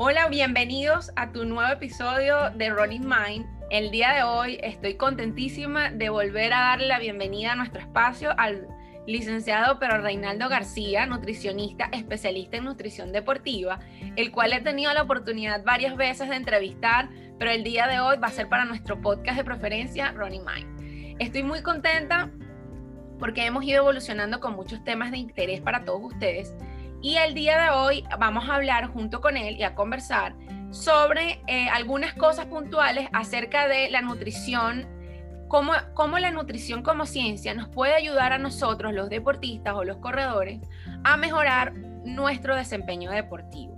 Hola, bienvenidos a tu nuevo episodio de Running Mind. El día de hoy estoy contentísima de volver a darle la bienvenida a nuestro espacio al licenciado Pedro Reinaldo García, nutricionista especialista en nutrición deportiva, el cual he tenido la oportunidad varias veces de entrevistar, pero el día de hoy va a ser para nuestro podcast de preferencia, Running Mind. Estoy muy contenta porque hemos ido evolucionando con muchos temas de interés para todos ustedes y el día de hoy vamos a hablar junto con él y a conversar sobre eh, algunas cosas puntuales acerca de la nutrición, cómo, cómo la nutrición como ciencia nos puede ayudar a nosotros, los deportistas o los corredores, a mejorar nuestro desempeño deportivo.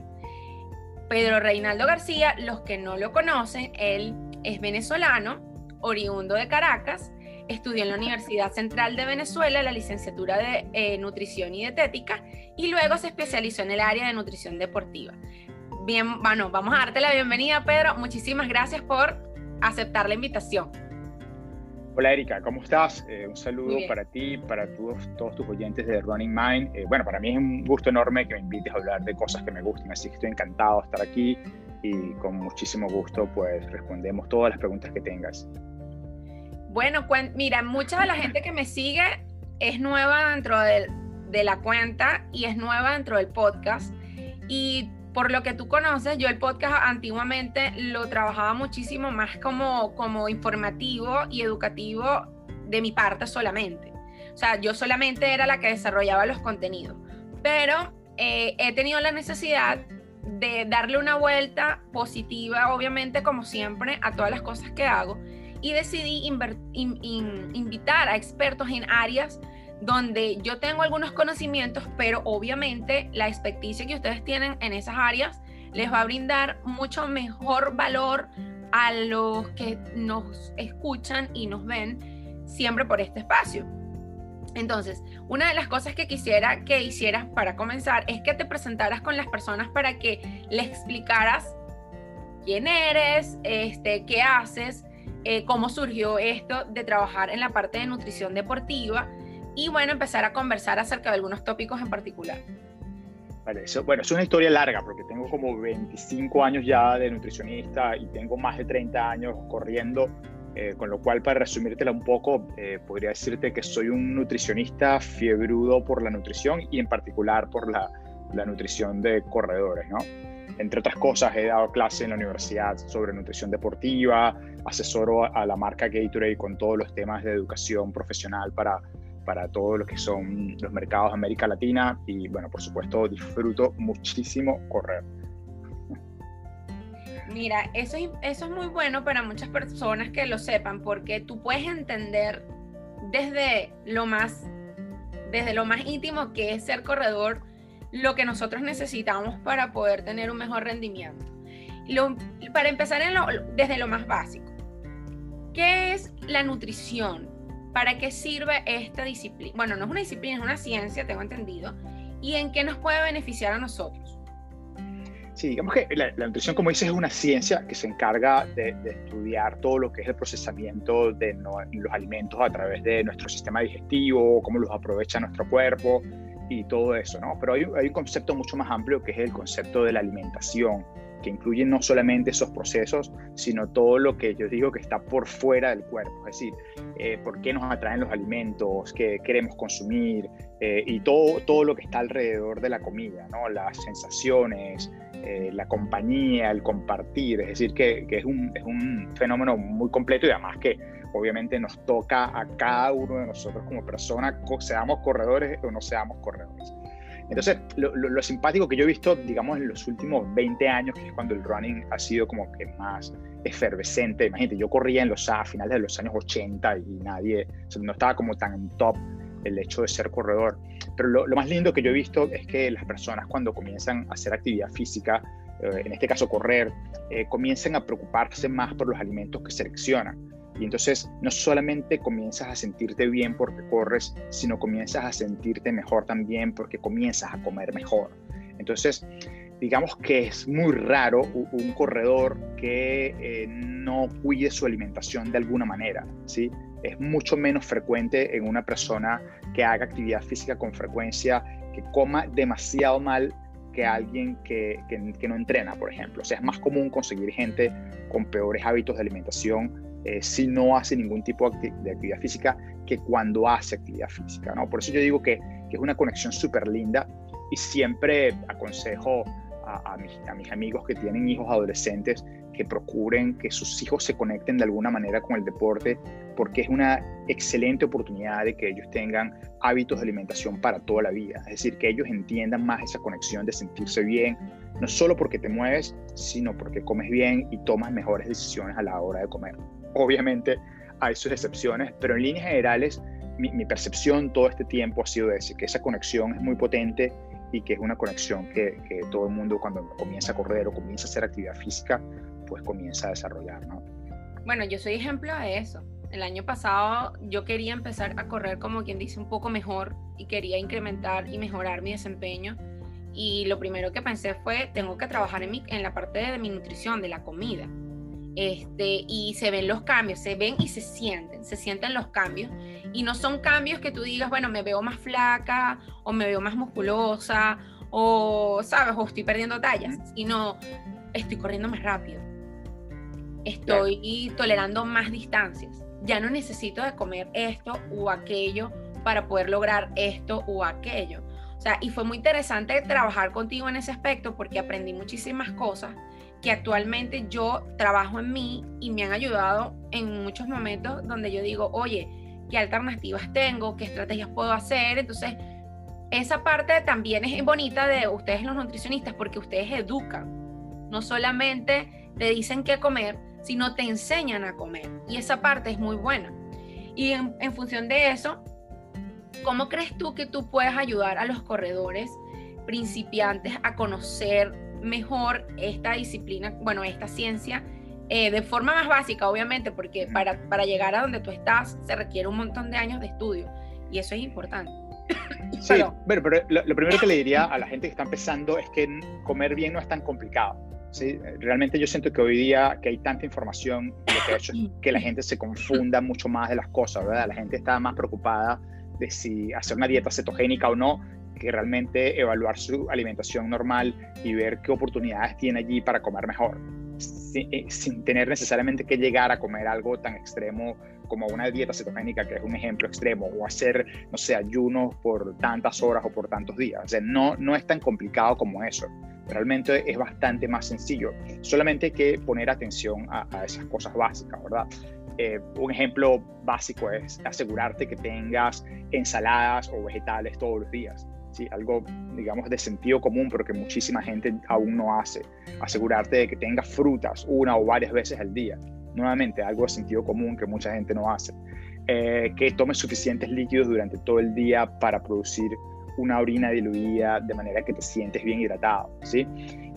Pedro Reinaldo García, los que no lo conocen, él es venezolano, oriundo de Caracas, estudió en la Universidad Central de Venezuela la licenciatura de eh, Nutrición y Dietética y luego se especializó en el área de nutrición deportiva. Bien, bueno, vamos a darte la bienvenida, Pedro. Muchísimas gracias por aceptar la invitación. Hola Erika, ¿cómo estás? Eh, un saludo para ti, para todos, todos tus oyentes de Running Mind. Eh, bueno, para mí es un gusto enorme que me invites a hablar de cosas que me gusten, así que estoy encantado de estar aquí y con muchísimo gusto pues respondemos todas las preguntas que tengas. Bueno, mira, mucha de la gente que me sigue es nueva dentro de, la cuenta y es nueva dentro del podcast. Y por lo que tú conoces, yo el podcast antiguamente lo trabajaba muchísimo más como, como informativo y educativo de mi parte solamente. O sea, yo solamente era la que desarrollaba los contenidos. Pero eh, he tenido la necesidad de darle una vuelta positiva, obviamente, como siempre, a todas las cosas que hago y decidí invitar a expertos en áreas donde yo tengo algunos conocimientos, pero obviamente la experticia que ustedes tienen en esas áreas les va a brindar mucho mejor valor a los que nos escuchan y nos ven siempre por este espacio. Entonces, una de las cosas que quisiera que hicieras para comenzar es que te presentaras con las personas para que les explicaras quién eres, este, qué haces, eh, cómo surgió esto de trabajar en la parte de nutrición deportiva y bueno, empezar a conversar acerca de algunos tópicos en particular. Vale, bueno, es una historia larga porque tengo como 25 años ya de nutricionista y tengo más de 30 años corriendo, eh, con lo cual para resumírtela un poco, eh, podría decirte que soy un nutricionista fiebrudo por la nutrición y en particular por la, la nutrición de corredores, ¿no? Entre otras cosas, he dado clase en la universidad sobre nutrición deportiva, asesoro a la marca Gatorade con todos los temas de educación profesional para, para todo lo que son los mercados de América Latina y, bueno, por supuesto, disfruto muchísimo correr. Mira, eso es, eso es muy bueno para muchas personas que lo sepan, porque tú puedes entender desde lo más, desde lo más íntimo que es ser corredor, lo que nosotros necesitamos para poder tener un mejor rendimiento. para empezar desde lo más básico, ¿qué es la nutrición? ¿Para qué sirve esta disciplina? Bueno, no es una disciplina, es una ciencia, tengo entendido. ¿Y en qué nos puede beneficiar a nosotros? Sí, digamos que la, nutrición, como dices, es una ciencia que se encarga de, estudiar todo lo que es el procesamiento de los alimentos a través de nuestro sistema digestivo, cómo los aprovecha nuestro cuerpo, y todo eso, ¿no? Pero hay, hay, un concepto mucho más amplio que es el concepto de la alimentación, que incluye no solamente esos procesos, sino todo lo que yo digo que está por fuera del cuerpo, es decir, eh, por qué nos atraen los alimentos, qué queremos consumir eh, y todo, todo lo que está alrededor de la comida, ¿no? Las sensaciones, eh, la compañía, el compartir, es decir, que, que es, un, es un fenómeno muy completo y además que obviamente nos toca a cada uno de nosotros como persona, seamos corredores o no seamos corredores. Entonces, lo, simpático que yo he visto, digamos, en los últimos 20 años, que es cuando el running ha sido como que más efervescente. Imagínate, yo corría en los a finales de los años 80 y nadie, no estaba como tan top el hecho de ser corredor. Pero lo, más lindo que yo he visto es que las personas cuando comienzan a hacer actividad física, eh, en este caso correr, eh, comienzan a preocuparse más por los alimentos que seleccionan. Y entonces no solamente comienzas a sentirte bien porque corres, sino comienzas a sentirte mejor también porque comienzas a comer mejor. Entonces, digamos que es muy raro un corredor que eh, no cuide su alimentación de alguna manera, ¿sí? Es mucho menos frecuente en una persona que haga actividad física con frecuencia, que coma demasiado mal, que alguien que, que, no entrena, por ejemplo. O sea, es más común conseguir gente con peores hábitos de alimentación eh, si no hace ningún tipo de actividad física que cuando hace actividad física, ¿no? Por eso yo digo que, es una conexión súper linda y siempre aconsejo a, mis, a, mis, amigos que tienen hijos adolescentes que procuren que sus hijos se conecten de alguna manera con el deporte, porque es una excelente oportunidad de que ellos tengan hábitos de alimentación para toda la vida. Es decir, que ellos entiendan más esa conexión de sentirse bien, no solo porque te mueves, sino porque comes bien y tomas mejores decisiones a la hora de comer. Obviamente hay sus excepciones, pero en líneas generales mi, percepción todo este tiempo ha sido ese, que esa conexión es muy potente y que es una conexión que, todo el mundo cuando comienza a correr o comienza a hacer actividad física, pues comienza a desarrollar, ¿no? Bueno, yo soy ejemplo de eso. El año pasado yo quería empezar a correr como quien dice un poco mejor y quería incrementar y mejorar mi desempeño. Y lo primero que pensé fue, tengo que trabajar en, mi, en la parte de mi nutrición, de la comida. Este, y se ven los cambios, se ven y se sienten, se sienten los cambios. Y no son cambios que tú digas, bueno, me veo más flaca o me veo más musculosa o, ¿sabes? O estoy perdiendo tallas, sino estoy corriendo más rápido. Estoy tolerando más distancias. Ya no necesito de comer esto o aquello para poder lograr esto o aquello. O sea, y fue muy interesante trabajar contigo en ese aspecto porque aprendí muchísimas cosas que actualmente yo trabajo en mí y me han ayudado en muchos momentos donde yo digo, oye, ¿qué alternativas tengo? ¿Qué estrategias puedo hacer? Entonces, esa parte también es bonita de ustedes los nutricionistas porque ustedes educan. No solamente te dicen qué comer, sino te enseñan a comer. Y esa parte es muy buena. Y en, en función de eso, ¿cómo crees tú que tú puedes ayudar a los corredores principiantes a conocer mejor esta disciplina, bueno, esta ciencia, eh, de forma más básica, obviamente, porque para, para llegar a donde tú estás se requiere un montón de años de estudio y eso es importante. Sí, pero, pero lo, primero que le diría a la gente que está empezando es que comer bien no es tan complicado. ¿sí? Realmente yo siento que hoy día que hay tanta información, lo que ha hecho es que la gente se confunda mucho más de las cosas, ¿verdad? La gente está más preocupada de si hacer una dieta cetogénica o no, que realmente evaluar su alimentación normal y ver qué oportunidades tiene allí para comer mejor, eh, sin, tener necesariamente que llegar a comer algo tan extremo como una dieta cetogénica, que es un ejemplo extremo, o hacer, no sé, ayunos por tantas horas o por tantos días. No, no es tan complicado como eso. Realmente es bastante más sencillo. Solamente hay que poner atención a, a esas cosas básicas, ¿verdad? Eh, un ejemplo básico es asegurarte que tengas ensaladas o vegetales todos los días. ¿Sí? algo, digamos, de sentido común, pero que muchísima gente aún no hace. Asegurarte de que tengas frutas una o varias veces al día. Nuevamente, algo de sentido común que mucha gente no hace. Eh, que tomes suficientes líquidos durante todo el día para producir una orina diluida de manera que te sientes bien hidratado, ¿sí?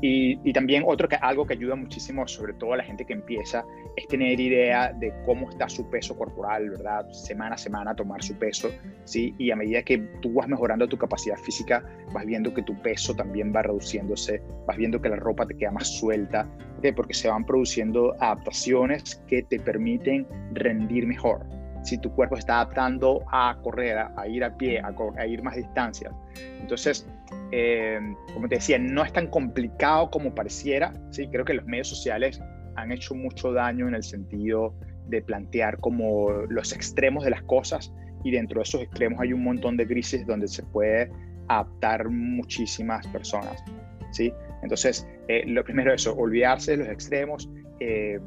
Y, también otro que, algo que ayuda muchísimo, sobre todo a la gente que empieza, es tener idea de cómo está su peso corporal, ¿verdad? Semana a semana tomar su peso, ¿sí? Y a medida que tú vas mejorando tu capacidad física, vas viendo que tu peso también va reduciéndose, vas viendo que la ropa te queda más suelta, porque se van produciendo adaptaciones que te permiten rendir mejor, si tu cuerpo está adaptando a correr, a, ir a pie, a, ir más distancias. Entonces, eh, como te decía, no es tan complicado como pareciera. ¿sí? Creo que los medios sociales han hecho mucho daño en el sentido de plantear como los extremos de las cosas y dentro de esos extremos hay un montón de grises donde se puede adaptar muchísimas personas. ¿sí? Entonces, eh, lo primero es eso, olvidarse de los extremos, eh,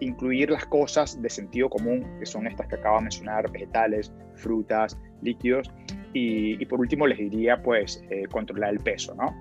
incluir las cosas de sentido común, que son estas que acabo de mencionar, vegetales, frutas, líquidos. Y, por último les diría, pues, eh, controlar el peso, ¿no?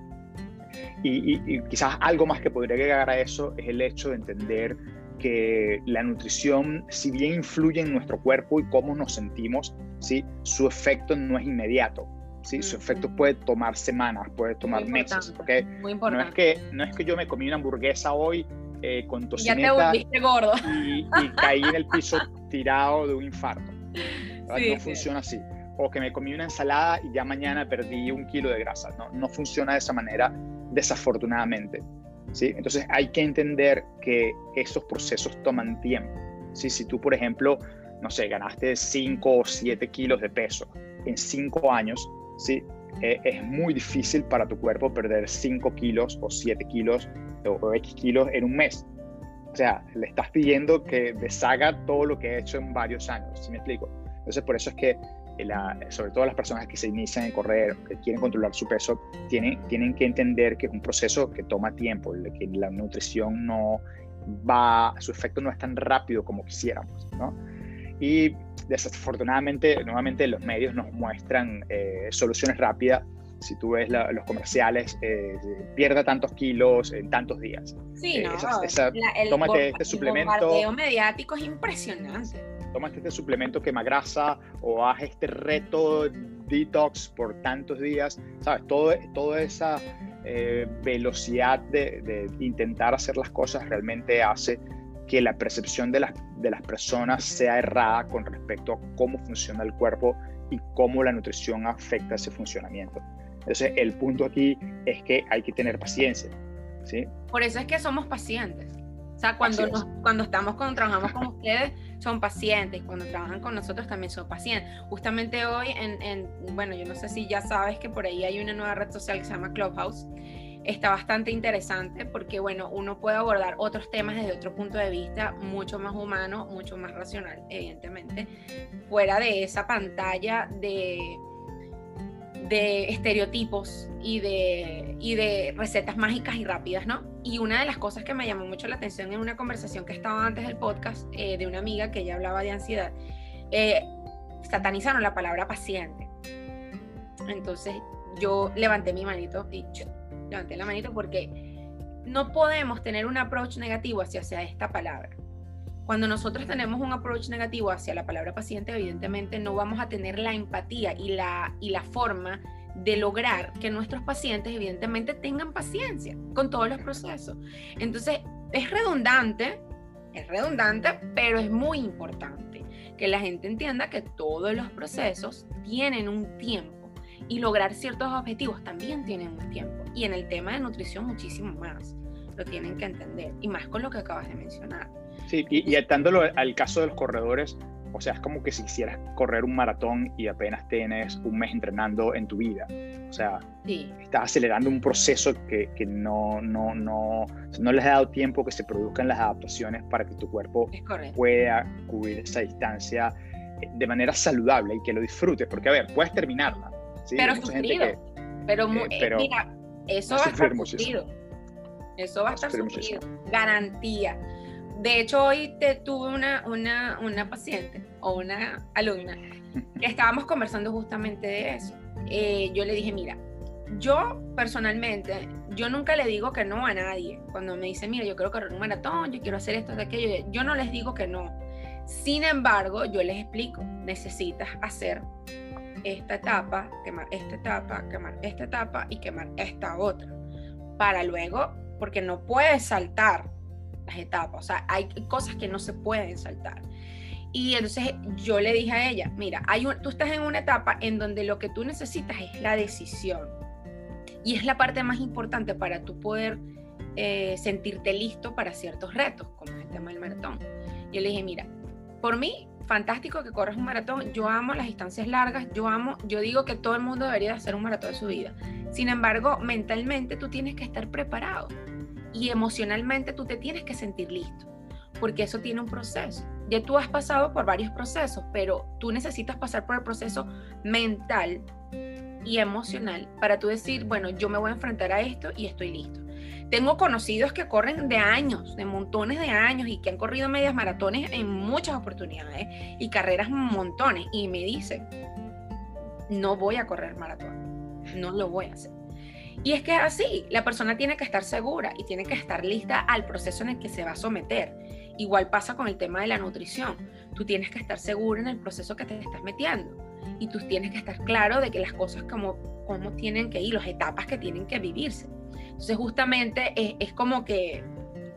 Y, quizás algo más que podría llegar a eso es el hecho de entender que la nutrición, si bien influye en nuestro cuerpo y cómo nos sentimos, ¿sí? su efecto no es inmediato. ¿sí? Su efecto puede tomar semanas, puede tomar meses. porque No es, que, no es que yo me comí una hamburguesa hoy eh, con tocineta gordo. Y, caí en el piso tirado de un infarto. no funciona así. O que me comí una ensalada y ya mañana perdí un kilo de grasa. No, no funciona de esa manera, desafortunadamente. ¿sí? Entonces hay que entender que esos procesos toman tiempo. ¿sí? Si tú, por ejemplo, no sé, ganaste 5 o 7 kilos de peso en 5 años, ¿sí? Eh, es muy difícil para tu cuerpo perder 5 kilos o 7 kilos o, X kilos en un mes. O sea, le estás pidiendo que deshaga todo lo que ha hecho en varios años, ¿sí me explico? Entonces, por eso es que, la, sobre todo las personas que se inician en correr, que quieren controlar su peso, tienen, tienen que entender que es un proceso que toma tiempo, que la nutrición no va, su efecto no es tan rápido como quisiéramos, ¿no? Y desafortunadamente, nuevamente los medios nos muestran eh, soluciones rápidas. Si tú ves los comerciales, eh, pierda tantos kilos en tantos días. Sí, eh, no, tómate este suplemento. El mediático es impresionante. Tómate este suplemento quema grasa o haz este reto detox por tantos días. ¿Sabes? Todo, toda esa velocidad de, de intentar hacer las cosas realmente hace que la percepción de las, de las personas sea errada con respecto a cómo funciona el cuerpo y cómo la nutrición afecta ese funcionamiento. Entonces, el punto aquí es que hay que tener paciencia. ¿sí? Por eso es que somos pacientes. O sea, cuando, cuando estamos con, trabajamos con ustedes, son pacientes. Cuando trabajan con nosotros también son pacientes. Justamente hoy, en, en, bueno, yo no sé si ya sabes que por ahí hay una nueva red social que se llama Clubhouse está bastante interesante porque, bueno, uno puede abordar otros temas desde otro punto de vista mucho más humano, mucho más racional, evidentemente, fuera de esa pantalla de, de estereotipos y de, y de recetas mágicas y rápidas, ¿no? Y una de las cosas que me llamó mucho la atención en una conversación que estaba antes del podcast eh, de una amiga que ella hablaba de ansiedad, eh, satanizaron la palabra paciente. Entonces yo levanté mi manito y levanté la manito porque no podemos tener un approach negativo hacia, hacia esta palabra. Cuando nosotros tenemos un approach negativo hacia la palabra paciente, evidentemente no vamos a tener la empatía y la, y la forma de lograr que nuestros pacientes evidentemente tengan paciencia con todos los procesos. Entonces, es redundante, es redundante, pero es muy importante que la gente entienda que todos los procesos tienen un tiempo y lograr ciertos objetivos también tienen un tiempo. Y en el tema de nutrición muchísimo más. Lo tienen que entender. Y más con lo que acabas de mencionar. Sí, y, y atándolo al caso de los corredores, o sea, es como que si quisieras correr un maratón y apenas tienes un mes entrenando en tu vida. O sea, estás acelerando un proceso que, que no, no, no, no les ha dado tiempo que se produzcan las adaptaciones para que tu cuerpo pueda cubrir esa distancia eh, de manera saludable y que lo disfrutes. Porque, a ver, puedes terminarla, pero sufrido. pero, eh, pero, mira, eso va a estar sufrido. Eso va a estar sufrido. Garantía. De hecho, hoy te tuve una, una, una paciente o una alumna que estábamos conversando justamente de eso. Eh, yo le dije, mira, yo personalmente, yo nunca le digo que no a nadie. Cuando me dice, mira, yo quiero correr un maratón, yo quiero hacer esto, de aquello, yo no les digo que no. Sin embargo, yo les explico, necesitas hacer esta etapa, quemar esta etapa, quemar esta etapa y quemar esta otra. Para luego, porque no puedes saltar las etapas, o sea, hay cosas que no se pueden saltar. Y entonces yo le dije a ella, mira, hay tú estás en una etapa en donde lo que tú necesitas es la decisión. Y es la parte más importante para tú poder eh, sentirte listo para ciertos retos, como el tema del maratón. Yo le dije, mira, por mí fantástico que corras un maratón. Yo amo las distancias largas, yo amo, yo digo que todo el mundo debería hacer un maratón de su vida. Sin embargo, mentalmente tú tienes que estar preparado y emocionalmente tú te tienes que sentir listo, porque eso tiene un proceso. Ya tú has pasado por varios procesos, pero tú necesitas pasar por el proceso mental y emocional para tú decir, bueno, yo me voy a enfrentar a esto y estoy listo. Tengo conocidos que corren de años, de montones de años y que han corrido medias maratones en muchas oportunidades y carreras montones y me dicen, no voy a correr maratón, no lo voy a hacer. Y es que así, la persona tiene que estar segura y tiene que estar lista al proceso en el que se va a someter. Igual pasa con el tema de la nutrición. Tú tienes que estar seguro en el proceso que te estás metiendo y tú tienes que estar claro de que las cosas como, como tienen que ir, las etapas que tienen que vivirse. Entonces justamente es, como que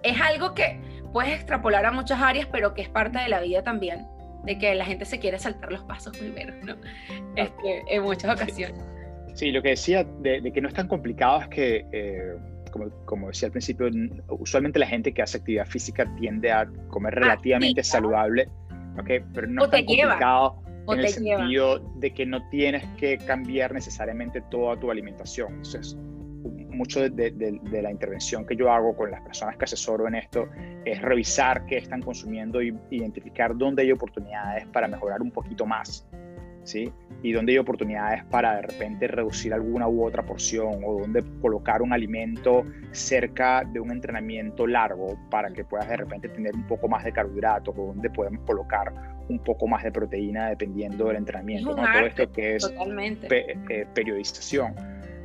es algo que puedes extrapolar a muchas áreas, pero que es parte de la vida también, de que la gente se quiere saltar los pasos primero, ¿no? Este, en muchas ocasiones. Sí, lo que decía de, que no es tan complicado es que, eh, como, como, decía al principio, usualmente la gente que hace actividad física tiende a comer ah, relativamente saludable, ¿okay? pero no es tan complicado en el sentido de que no tienes que cambiar necesariamente toda tu alimentación. Entonces, mucho de, la intervención que yo hago con las personas que asesoro en esto es revisar qué están consumiendo y identificar dónde hay oportunidades para mejorar un poquito más. ¿sí? Y dónde hay oportunidades para de repente reducir alguna u otra porción o dónde colocar un alimento cerca de un entrenamiento largo para que puedas de repente tener un poco más de carbohidratos o dónde podemos colocar un poco más de proteína dependiendo del entrenamiento. ¿no? Todo esto que es eh, periodización.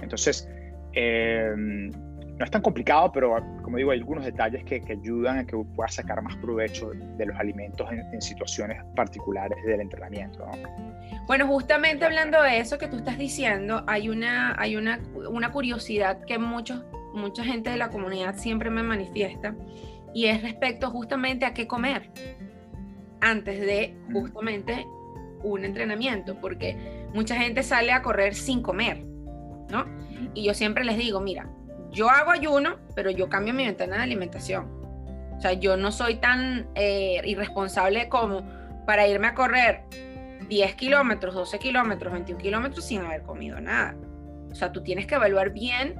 Entonces, eh, no es tan complicado, pero como digo, hay algunos detalles que, ayudan a que puedas sacar más provecho de los alimentos en, situaciones particulares del entrenamiento. Bueno, justamente hablando de eso que tú estás diciendo, hay una, hay una, una curiosidad que muchos, mucha gente de la comunidad siempre me manifiesta y es respecto justamente a qué comer antes de justamente un entrenamiento, porque mucha gente sale a correr sin comer, Y yo siempre les digo, mira, yo hago ayuno, pero yo cambio mi ventana de alimentación. O sea, yo no soy tan eh, irresponsable como para irme a correr 10 kilómetros, 12 kilómetros, 21 kilómetros sin haber comido nada. O sea, tú tienes que evaluar bien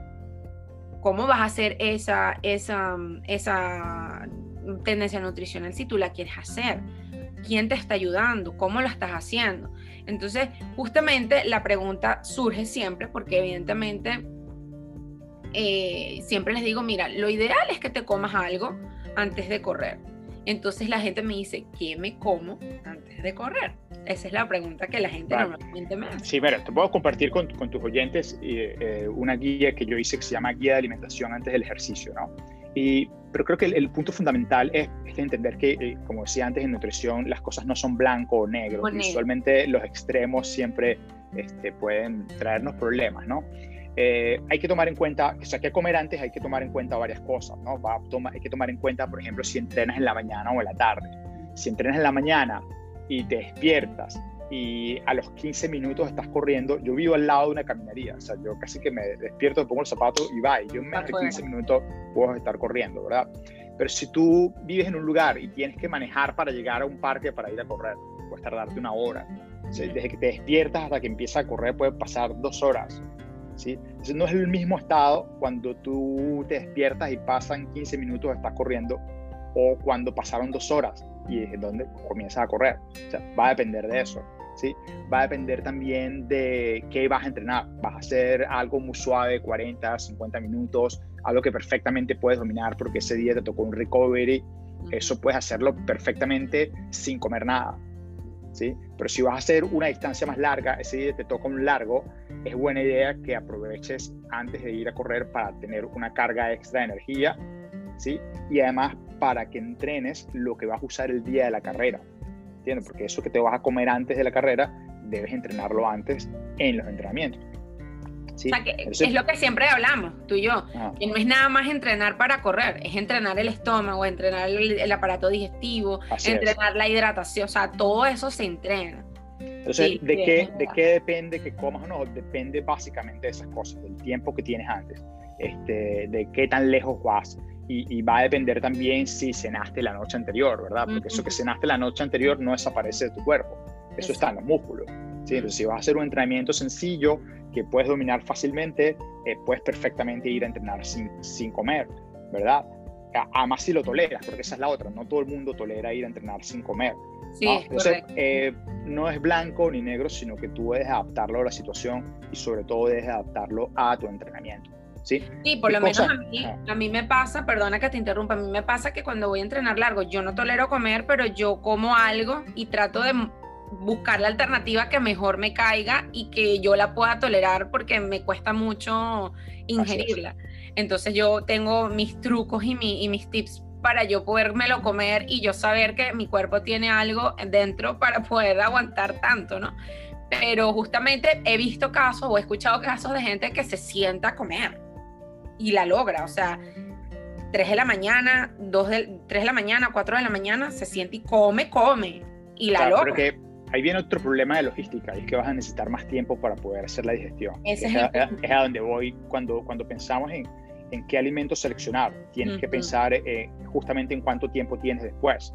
cómo vas a hacer esa, esa, esa tendencia nutricional si tú la quieres hacer. ¿Quién te está ayudando? ¿Cómo lo estás haciendo? Entonces, justamente la pregunta surge siempre porque evidentemente eh, siempre les digo, mira, lo ideal es que te comas algo antes de correr. Entonces la gente me dice, ¿qué me como antes de correr? Esa es la pregunta que la gente normalmente me hace. Sí, mira, te puedo compartir con, tus oyentes eh, una guía que yo hice que se llama Guía de Alimentación antes del ejercicio, ¿no? Y, pero creo que el, punto fundamental es, entender que, eh, como decía antes en nutrición, las cosas no son blanco o negro. Usualmente los extremos siempre este, pueden traernos problemas, ¿no? Eh, hay que tomar en cuenta, o sea, que comer antes hay que tomar en cuenta varias cosas, ¿no? Va hay que tomar en cuenta, por ejemplo, si entrenas en la mañana o en la tarde. Si entrenas en la mañana y te despiertas y a los 15 minutos estás corriendo, yo vivo al lado de una caminaría, o sea, yo casi que me despierto, pongo el zapato y va, y yo en menos de 15 minutos puedo estar corriendo, ¿verdad? Pero si tú vives en un lugar y tienes que manejar para llegar a un parque para ir a correr, puedes tardarte una hora. desde que te despiertas hasta que empiezas a correr puede pasar dos horas. ¿sí? Entonces no es el mismo estado cuando tú te despiertas y pasan 15 minutos, estás corriendo, o cuando pasaron dos horas y es donde comienzas a correr. O sea, va a depender de eso. ¿sí? Va a depender también de qué vas a entrenar. Vas a hacer algo muy suave, 40, 50 minutos, algo que perfectamente puedes dominar porque ese día te tocó un recovery. Eso puedes hacerlo perfectamente sin comer nada. ¿sí? Pero si vas a hacer una distancia más larga, ese día te toca un largo, es buena idea que aproveches antes de ir a correr para tener una carga extra de energía, ¿sí? Y además para que entrenes lo que vas a usar el día de la carrera, ¿entiendes? Porque eso que te vas a comer antes de la carrera, debes entrenarlo antes en los entrenamientos es lo que siempre hablamos, tú y yo, ah. que no es nada más entrenar para correr, es entrenar el estómago, entrenar el, aparato digestivo, entrenar la hidratación, o sea, todo eso se entrena. Entonces, ¿de, qué, ¿de qué depende que comas o no? Depende básicamente de esas cosas, del tiempo que tienes antes, este, de qué tan lejos vas. Y, va a depender también si cenaste la noche anterior, ¿verdad? Porque eso que cenaste la noche anterior no desaparece de tu cuerpo, eso está en los músculos. ¿sí? Entonces, si vas a hacer un entrenamiento sencillo, que puedes dominar fácilmente, eh, puedes perfectamente ir a entrenar sin, sin comer, ¿verdad? Además si lo toleras, porque esa es la otra, no todo el mundo tolera ir a entrenar sin comer. Sí, ¿no? Entonces, eh, no es blanco ni negro, sino que tú debes adaptarlo a la situación y sobre todo debes adaptarlo a tu entrenamiento. Sí, sí por lo menos a mí, a mí me pasa, perdona que te interrumpa, a mí me pasa que cuando voy a entrenar largo, yo no tolero comer, pero yo como algo y trato de buscar la alternativa que mejor me caiga y que yo la pueda tolerar porque me cuesta mucho ingerirla. Entonces yo tengo mis trucos y, mis tips para yo podérmelo comer y yo saber que mi cuerpo tiene algo dentro para poder aguantar tanto, ¿no? Pero justamente he visto casos o he escuchado casos de gente que se sienta a comer y la logra, o sea, 3 de la mañana, 2 de, 3 de la mañana, 4 de la mañana, se siente y come, come y la logra ahí viene otro problema de logística, y es que vas a necesitar más tiempo para poder hacer la digestión. es, a, donde voy cuando, cuando pensamos en, en qué alimentos seleccionar. Tienes que pensar eh, justamente en cuánto tiempo tienes después.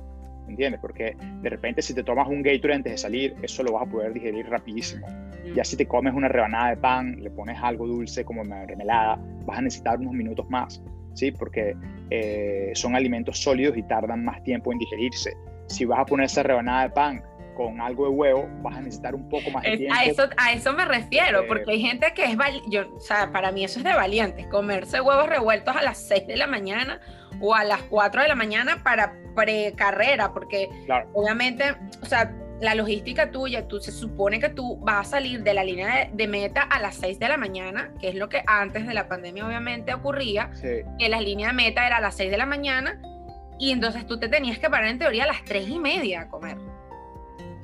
¿Entiendes? Porque de repente si te tomas un Gatorade antes de salir, eso lo vas a poder digerir rapidísimo. Ya si te comes una rebanada de pan, le pones algo dulce como mermelada, vas a necesitar unos minutos más, ¿sí? Porque eh, son alimentos sólidos y tardan más tiempo en digerirse. Si vas a poner esa rebanada de pan con algo de huevo, vas a necesitar un poco más de tiempo. A eso, a eso me refiero, porque hay gente que es, yo, o sea, para mí eso es de valientes, comerse huevos revueltos a las 6 de la mañana o a las 4 de la mañana para precarrera, porque obviamente, o sea, la logística tuya, tú se supone que tú vas a salir de la línea de, meta a las 6 de la mañana, que es lo que antes de la pandemia obviamente ocurría, que la línea de meta era a las 6 de la mañana, y entonces tú te tenías que parar en teoría a las 3 y media a comer.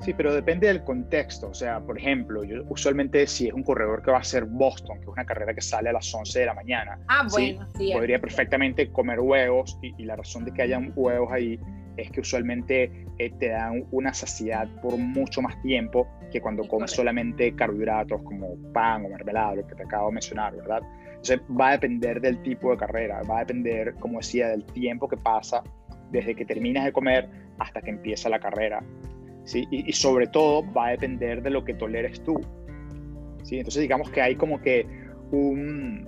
Sí, pero depende del contexto. O sea, por ejemplo, yo usualmente si es un corredor que va a ser Boston, que es una carrera que sale a las 11 de la mañana, ah, bueno, ¿sí? podría perfectamente comer huevos y, la razón de que hayan huevos ahí es que usualmente eh, te dan una saciedad por mucho más tiempo que cuando comes solamente carbohidratos como pan o mermelada, lo que te acabo de mencionar, ¿verdad? Entonces va a depender del tipo de carrera, va a depender, como decía, del tiempo que pasa desde que terminas de comer hasta que empieza la carrera. ¿Sí? Y, sobre todo va a depender de lo que toleres tú. ¿sí? Entonces digamos que hay como que un,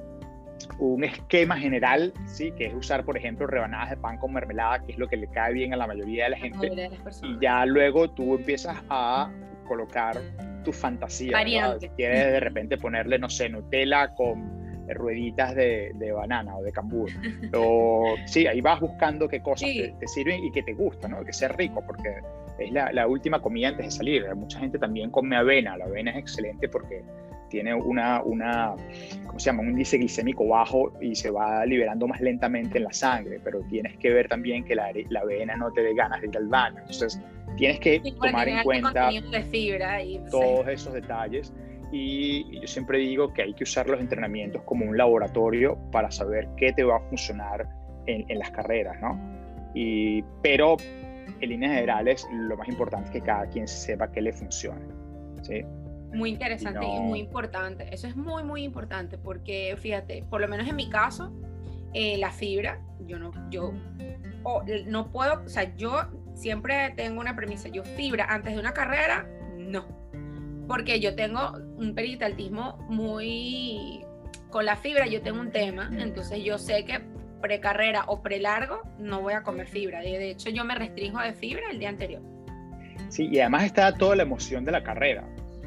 un esquema general, ¿sí? que es usar, por ejemplo, rebanadas de pan con mermelada, que es lo que le cae bien a la mayoría de la gente. y ya luego tú empiezas a colocar tu fantasía. Si quieres de repente ponerle, no sé, Nutella con rueditas de, de banana o de cambur. o sí, ahí vas buscando qué cosas te, te, sirven y que te gustan, ¿no? que sea rico, porque es la, la, última comida antes de salir. Mucha gente también come avena. La avena es excelente porque tiene una, una, ¿cómo se llama? Un índice glicémico bajo y se va liberando más lentamente en la sangre, pero tienes que ver también que la, la avena no te dé ganas de ir al baño. Entonces, tienes que tomar en cuenta fibra todos esos detalles. Y yo siempre digo que hay que usar los entrenamientos como un laboratorio para saber qué te va a funcionar en, en las carreras, ¿no? Y, pero en líneas generales, lo más importante es que cada quien sepa qué le funciona. ¿sí? Muy interesante y, muy importante. Eso es muy, muy importante porque, fíjate, por lo menos en mi caso, eh, la fibra, yo no, yo no puedo, o sea, yo siempre tengo una premisa, yo fibra antes de una carrera, no. Porque yo tengo un peritaltismo muy... Con la fibra yo tengo un tema, entonces yo sé que precarrera o prelargo, no voy a comer fibra. De hecho, yo me restringo de fibra el día anterior. Sí, y además está toda la emoción de la carrera,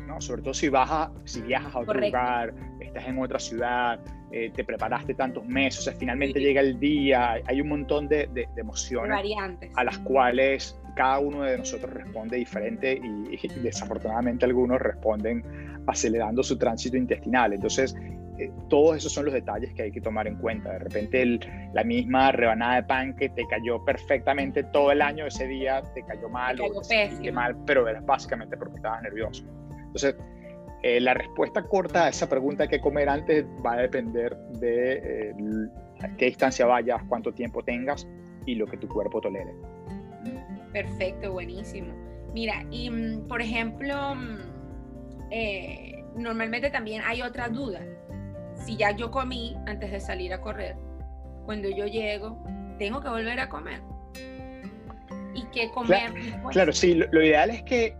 ¿no? Sobre todo si, vas si viajas a otro lugar, estás en otra ciudad, eh, te preparaste tantos meses, o sea, finalmente llega el día, hay un montón de, de, emociones variantes. a las cuales cada uno de nosotros responde diferente y, y, desafortunadamente algunos responden acelerando su tránsito intestinal. Entonces, eh, todos esos son los detalles que hay que tomar en cuenta. De repente la misma rebanada de pan que te cayó perfectamente todo el año, ese día te cayó mal o te mal, pero era básicamente porque estabas nervioso. Entonces, eh, la respuesta corta a esa pregunta que comer antes va a depender de eh, a qué distancia vayas, cuánto tiempo tengas y lo que tu cuerpo tolere. Perfecto, buenísimo. Mira, y mm, por ejemplo, mm, normalmente también hay otra duda si ya yo comí antes de salir a correr, cuando yo llego, tengo que volver a comer. ¿Y qué comer? Claro, sí, lo, ideal es que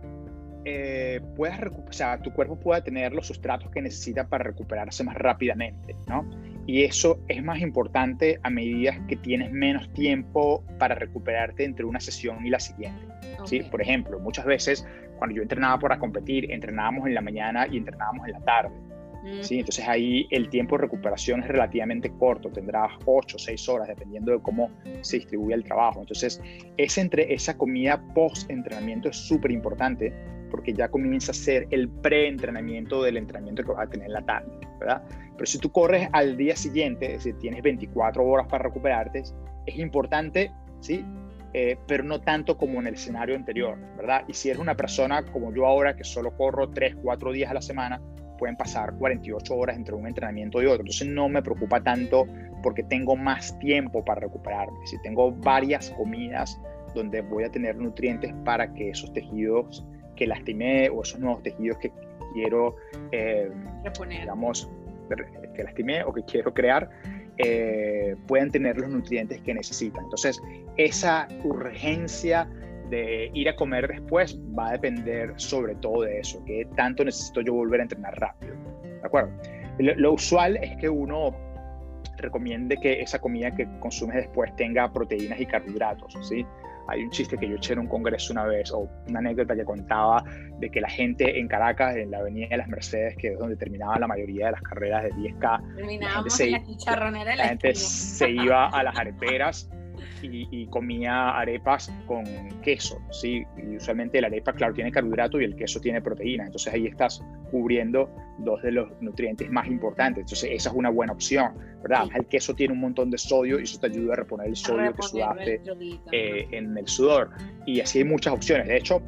eh, puedas o sea, tu cuerpo pueda tener los sustratos que necesita para recuperarse más rápidamente, ¿no? Y eso es más importante a medida que tienes menos tiempo para recuperarte entre una sesión y la siguiente. ¿sí? Por ejemplo, muchas veces cuando yo entrenaba para competir, entrenábamos en la mañana y entrenábamos en la tarde. ¿Sí? Entonces ahí el tiempo de recuperación es relativamente corto, tendrás 8 o 6 horas dependiendo de cómo se distribuye el trabajo. Entonces ese entre, esa comida post-entrenamiento es súper importante porque ya comienza a ser el pre-entrenamiento del entrenamiento que vas a tener en la tarde, ¿verdad? Pero si tú corres al día siguiente, es decir, tienes 24 horas para recuperarte, es importante, ¿sí? Eh, pero no tanto como en el escenario anterior, ¿verdad? Y si eres una persona como yo ahora, que solo corro 3, 4 días a la semana, pueden pasar 48 horas entre un entrenamiento y otro. Entonces no me preocupa tanto porque tengo más tiempo para recuperarme. Si tengo varias comidas donde voy a tener nutrientes para que esos tejidos que lastimé o esos nuevos tejidos que quiero, eh, digamos, que lastimé o que quiero crear, eh, puedan tener los nutrientes que necesitan. Entonces, esa urgencia de ir a comer después va a depender sobre todo de eso, que tanto necesito yo volver a entrenar rápido. ¿De acuerdo? Lo, usual es que uno recomiende que esa comida que consumes después tenga proteínas y carbohidratos, ¿sí? Hay un chiste que yo eché en un congreso una vez, o una anécdota que contaba de que la gente en Caracas, en la Avenida de las Mercedes, que es donde terminaba la mayoría de las carreras de 10K, Terminábamos en la chicharronera la gente se iba a las areperas y, comía arepas con queso, ¿sí? Y usualmente la arepa, claro, tiene carbohidrato y el queso tiene proteína, entonces ahí estás cubriendo dos de los nutrientes más importantes, entonces esa es una buena opción, ¿verdad? El queso tiene un montón de sodio y eso te ayuda a reponer el sodio que sudaste eh, en el sudor, y así hay muchas opciones, de hecho,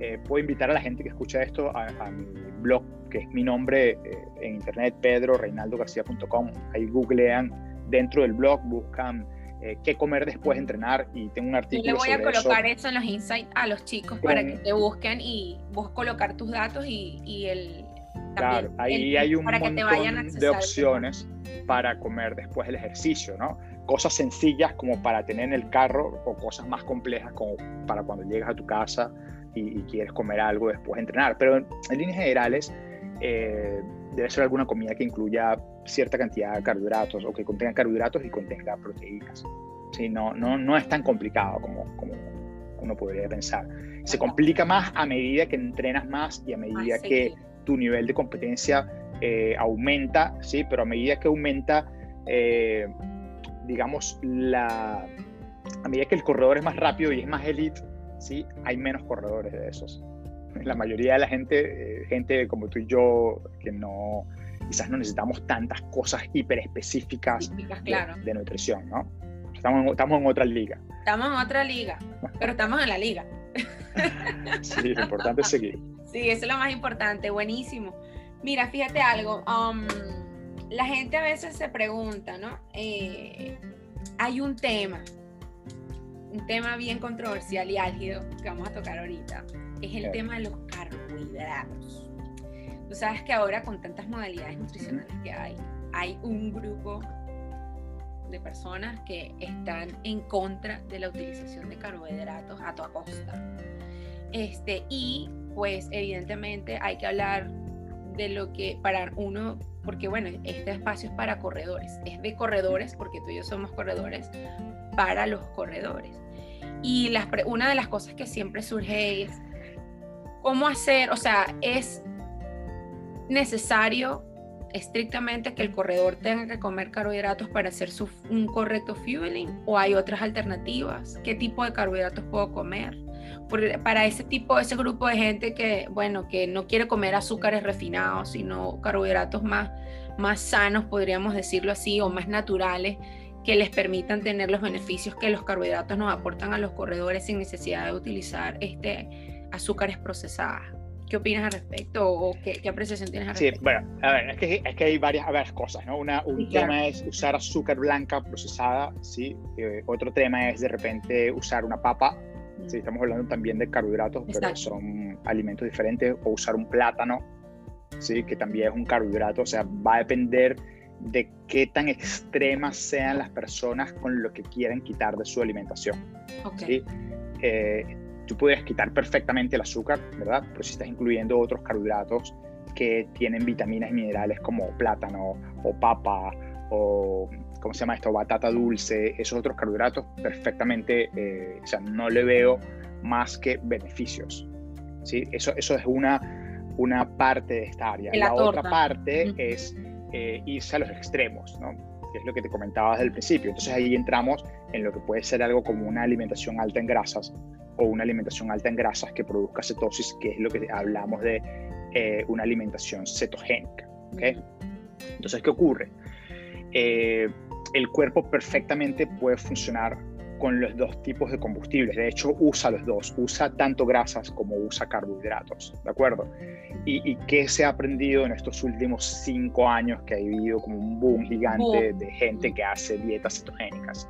eh, puedo invitar a la gente que escucha esto a, mi blog, que es mi nombre eh, en internet, pedroreinaldogarcia.com, ahí googlean dentro del blog, buscan eh, qué comer después de entrenar y tengo un artículo. Yo le voy a colocar eso. en los insights a los chicos para que te busquen y vos colocar tus datos y, y el... Claro, ahí hay un montón de opciones para comer después del ejercicio, ¿no? Cosas sencillas como para tener en el carro o cosas más complejas como para cuando llegas a tu casa y, quieres comer algo después de entrenar. Pero en, líneas generales, eh, debe ser alguna comida que incluya cierta cantidad de carbohidratos o que contenga carbohidratos y contenga proteínas. ¿Sí? No, no, no es tan complicado como, como uno podría pensar. Se complica más a medida que entrenas más y a medida que tu nivel de competencia eh, aumenta, ¿sí? pero a medida que aumenta, eh, digamos, la, a medida que el corredor es más rápido y es más elite, ¿sí? hay menos corredores de esos. La mayoría de la gente, eh, gente como tú y yo, que no, quizás no necesitamos tantas cosas hiper específicas de, nutrición, ¿no? Estamos en, estamos en otra liga. Estamos en otra liga, pero estamos en la liga. sí, lo importante es seguir. Sí, eso es lo más importante, buenísimo. Mira, fíjate algo, um, la gente a veces se pregunta, ¿no? Eh, hay un tema, un tema bien controversial y álgido que vamos a tocar ahorita, es el tema de los carbohidratos. Tú sabes que ahora con tantas modalidades nutricionales que hay, hay un grupo de personas que están en contra de la utilización de carbohidratos a toda costa. Este, y pues evidentemente hay que hablar de lo que para uno, porque bueno, este espacio es para corredores, es de corredores, porque tú y yo somos corredores, para los corredores. Y una de las cosas que siempre surge es cómo hacer, o sea, es necesario estrictamente que el corredor tenga que comer carbohidratos para hacer su, un correcto fueling o hay otras alternativas? ¿Qué tipo de carbohidratos puedo comer? para ese tipo, ese grupo de gente que, bueno, que no quiere comer azúcares refinados, sino carbohidratos más, más sanos, podríamos decirlo así, o más naturales, que les permitan tener los beneficios que los carbohidratos nos aportan a los corredores sin necesidad de utilizar este, azúcares procesadas. ¿Qué opinas al respecto o qué, apreciación tienes al respecto? Sí, bueno, a ver, es que, es que hay varias, varias cosas, ¿no? Una, un tema es usar azúcar blanca procesada, ¿sí? Eh, otro tema es de repente usar una papa, ¿sí? Mm. Estamos hablando también de carbohidratos, pero son alimentos diferentes, o usar un plátano, ¿sí? Que también es un carbohidrato, o sea, va a depender de qué tan extremas sean las personas con lo que quieren quitar de su alimentación. Okay. ¿sí? Eh, tú puedes quitar perfectamente el azúcar, ¿verdad? Pero si estás incluyendo otros carbohidratos que tienen vitaminas y minerales como plátano o papa o, ¿cómo se llama esto? Batata dulce, esos otros carbohidratos, perfectamente, eh, o sea, no le veo más que beneficios. ¿sí? Eso, eso es una, una parte de esta área. La, otra parte es eh, irse a los extremos, ¿no? que es lo que te comentaba desde el principio. Entonces ahí entramos en lo que puede ser algo como una alimentación alta en grasas o una alimentación alta en grasas que produzca cetosis, que es lo que hablamos de eh, una alimentación cetogénica. ¿okay? Entonces, ¿qué ocurre? Eh, el cuerpo perfectamente puede funcionar con los dos tipos de combustibles. De hecho, usa los dos. Usa tanto grasas como usa carbohidratos. ¿De acuerdo? ¿Y, y qué se ha aprendido en estos últimos cinco años que ha habido como un boom gigante de gente que hace dietas cetogénicas?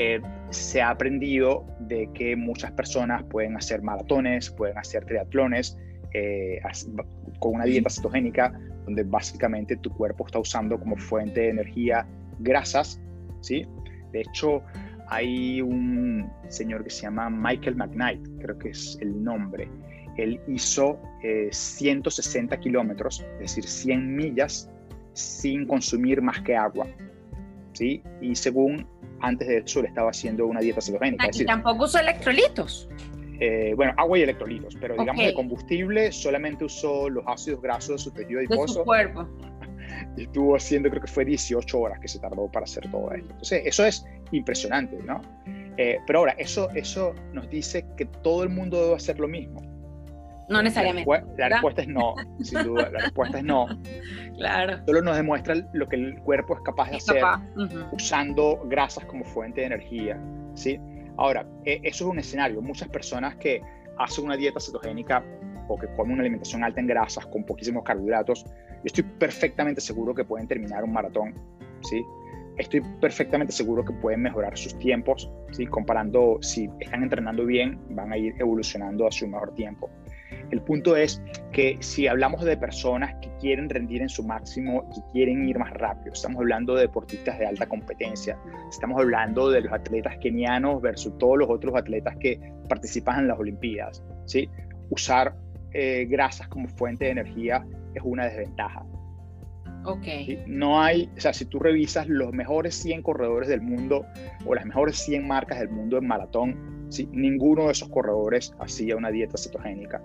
Eh, se ha aprendido de que muchas personas pueden hacer maratones, pueden hacer triatlones eh, con una dieta cetogénica, donde básicamente tu cuerpo está usando como fuente de energía grasas, ¿sí? De hecho, hay un señor que se llama Michael McKnight, creo que es el nombre. Él hizo 160 eh, kilómetros, es decir, 100 millas, sin consumir más que agua. ¿sí? Y según antes de eso, le estaba haciendo una dieta cetogénica. Aquí tampoco usó electrolitos. Eh, bueno, agua y electrolitos, pero digamos de combustible solamente usó los ácidos grasos de su tejido adiposo. De su cuerpo. Y estuvo haciendo, creo que fue 18 horas que se tardó para hacer todo esto. Entonces, eso es impresionante, ¿no? Eh, pero ahora, eso, eso nos dice que todo el mundo debe hacer lo mismo. No necesariamente. La, respuesta es no, sin duda. La respuesta es no. Claro. Solo nos demuestra lo que el cuerpo es capaz de hacer usando grasas como fuente de energía. ¿sí? Ahora, e, eso es un escenario. Muchas personas que hacen una dieta cetogénica o que comen una alimentación alta en grasas con poquísimos carbohidratos, yo estoy perfectamente seguro que pueden terminar un maratón. ¿sí? estoy perfectamente seguro que pueden mejorar sus tiempos, ¿sí? comparando si están entrenando bien, van a ir evolucionando a su mejor tiempo. El punto es que si hablamos de personas que quieren rendir en su máximo, y quieren ir más rápido, estamos hablando de deportistas de alta competencia, estamos hablando de los atletas kenianos versus todos los otros atletas que participan en las Olimpiadas. ¿sí? Usar eh, grasas como fuente de energía es una desventaja. Okay. No hay, o sea, si tú revisas los mejores 100 corredores del mundo o las mejores 100 marcas del mundo en maratón, ¿sí? ninguno de esos corredores hacía una dieta cetogénica.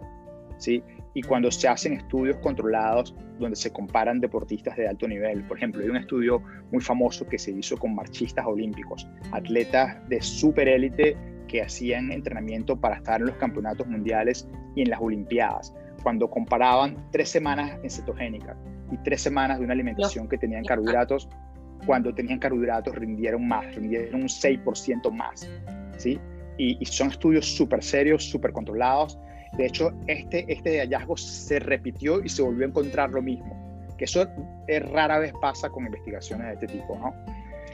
¿sí? Y cuando se hacen estudios controlados donde se comparan deportistas de alto nivel, por ejemplo, hay un estudio muy famoso que se hizo con marchistas olímpicos, atletas de super élite que hacían entrenamiento para estar en los campeonatos mundiales y en las Olimpiadas, cuando comparaban tres semanas en cetogénica y tres semanas de una alimentación que tenían carbohidratos, cuando tenían carbohidratos rindieron más, rindieron un 6% más, ¿sí? Y, y son estudios súper serios, súper controlados, de hecho, este, este hallazgo se repitió y se volvió a encontrar lo mismo, que eso es, rara vez pasa con investigaciones de este tipo, ¿no?